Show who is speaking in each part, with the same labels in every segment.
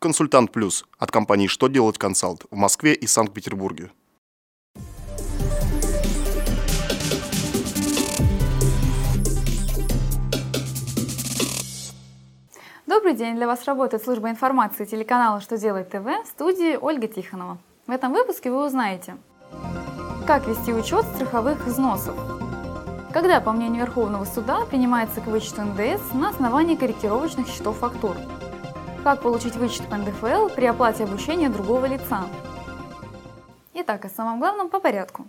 Speaker 1: Консультант Плюс от компании «Что делать консалт» в Москве и Санкт-Петербурге.
Speaker 2: Добрый день! Для вас работает служба информации телеканала «Что делает ТВ» в студии Ольга Тихонова. В этом выпуске вы узнаете, как вести учет страховых взносов, когда, по мнению Верховного суда, принимается к вычету НДС на основании корректировочных счетов фактур, как получить вычет по НДФЛ при оплате обучения другого лица. Итак, о самом главном по порядку.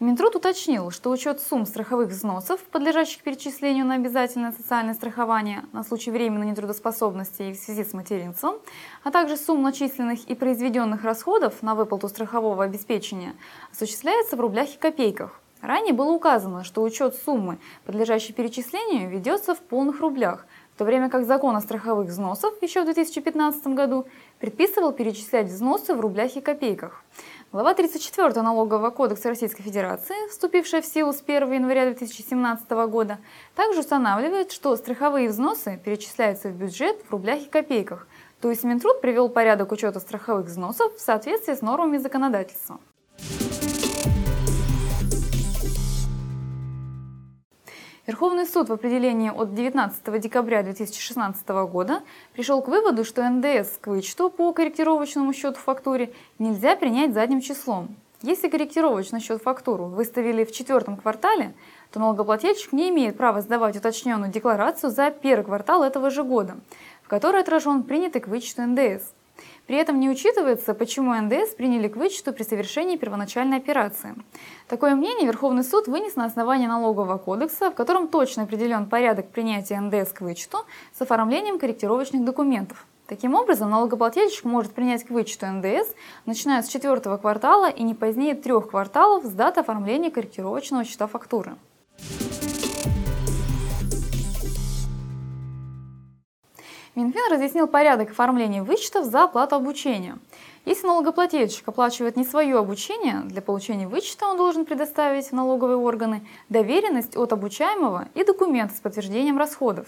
Speaker 2: Минтруд уточнил, что учет сумм страховых взносов, подлежащих перечислению на обязательное социальное страхование на случай временной нетрудоспособности и в связи с материнством, а также сумм начисленных и произведенных расходов на выплату страхового обеспечения, осуществляется в рублях и копейках. Ранее было указано, что учет суммы, подлежащей перечислению, ведется в полных рублях, в то время как закон о страховых взносах еще в 2015 году предписывал перечислять взносы в рублях и копейках. Глава 34 Налогового кодекса Российской Федерации, вступившая в силу с 1 января 2017 года, также устанавливает, что страховые взносы перечисляются в бюджет в рублях и копейках, то есть Минтруд привел порядок учета страховых взносов в соответствии с нормами законодательства. Верховный суд в определении от 19 декабря 2016 года пришел к выводу, что НДС к вычету по корректировочному счету фактуре нельзя принять задним числом. Если корректировочный счет фактуру выставили в четвертом квартале, то налогоплательщик не имеет права сдавать уточненную декларацию за первый квартал этого же года, в которой отражен принятый к вычету НДС. При этом не учитывается, почему НДС приняли к вычету при совершении первоначальной операции. Такое мнение Верховный суд вынес на основании налогового кодекса, в котором точно определен порядок принятия НДС к вычету с оформлением корректировочных документов. Таким образом, налогоплательщик может принять к вычету НДС, начиная с четвертого квартала и не позднее трех кварталов с даты оформления корректировочного счета фактуры. Минфин разъяснил порядок оформления вычетов за оплату обучения. Если налогоплательщик оплачивает не свое обучение, для получения вычета он должен предоставить в налоговые органы доверенность от обучаемого и документы с подтверждением расходов.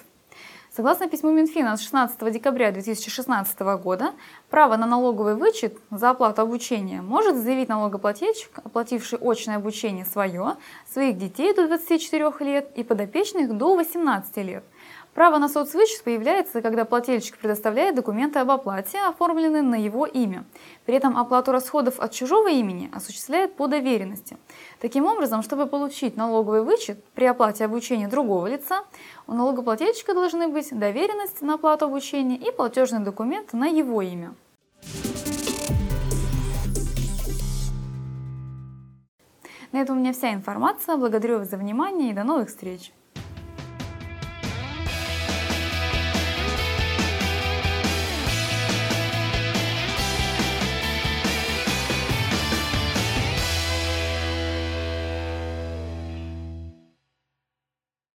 Speaker 2: Согласно письму Минфина от 16 декабря 2016 года, право на налоговый вычет за оплату обучения может заявить налогоплательщик, оплативший очное обучение свое, своих детей до 24 лет и подопечных до 18 лет – Право на соцвычет появляется, когда плательщик предоставляет документы об оплате, оформленные на его имя. При этом оплату расходов от чужого имени осуществляет по доверенности. Таким образом, чтобы получить налоговый вычет при оплате обучения другого лица, у налогоплательщика должны быть доверенность на оплату обучения и платежный документ на его имя. На этом у меня вся информация. Благодарю вас за внимание и до новых встреч!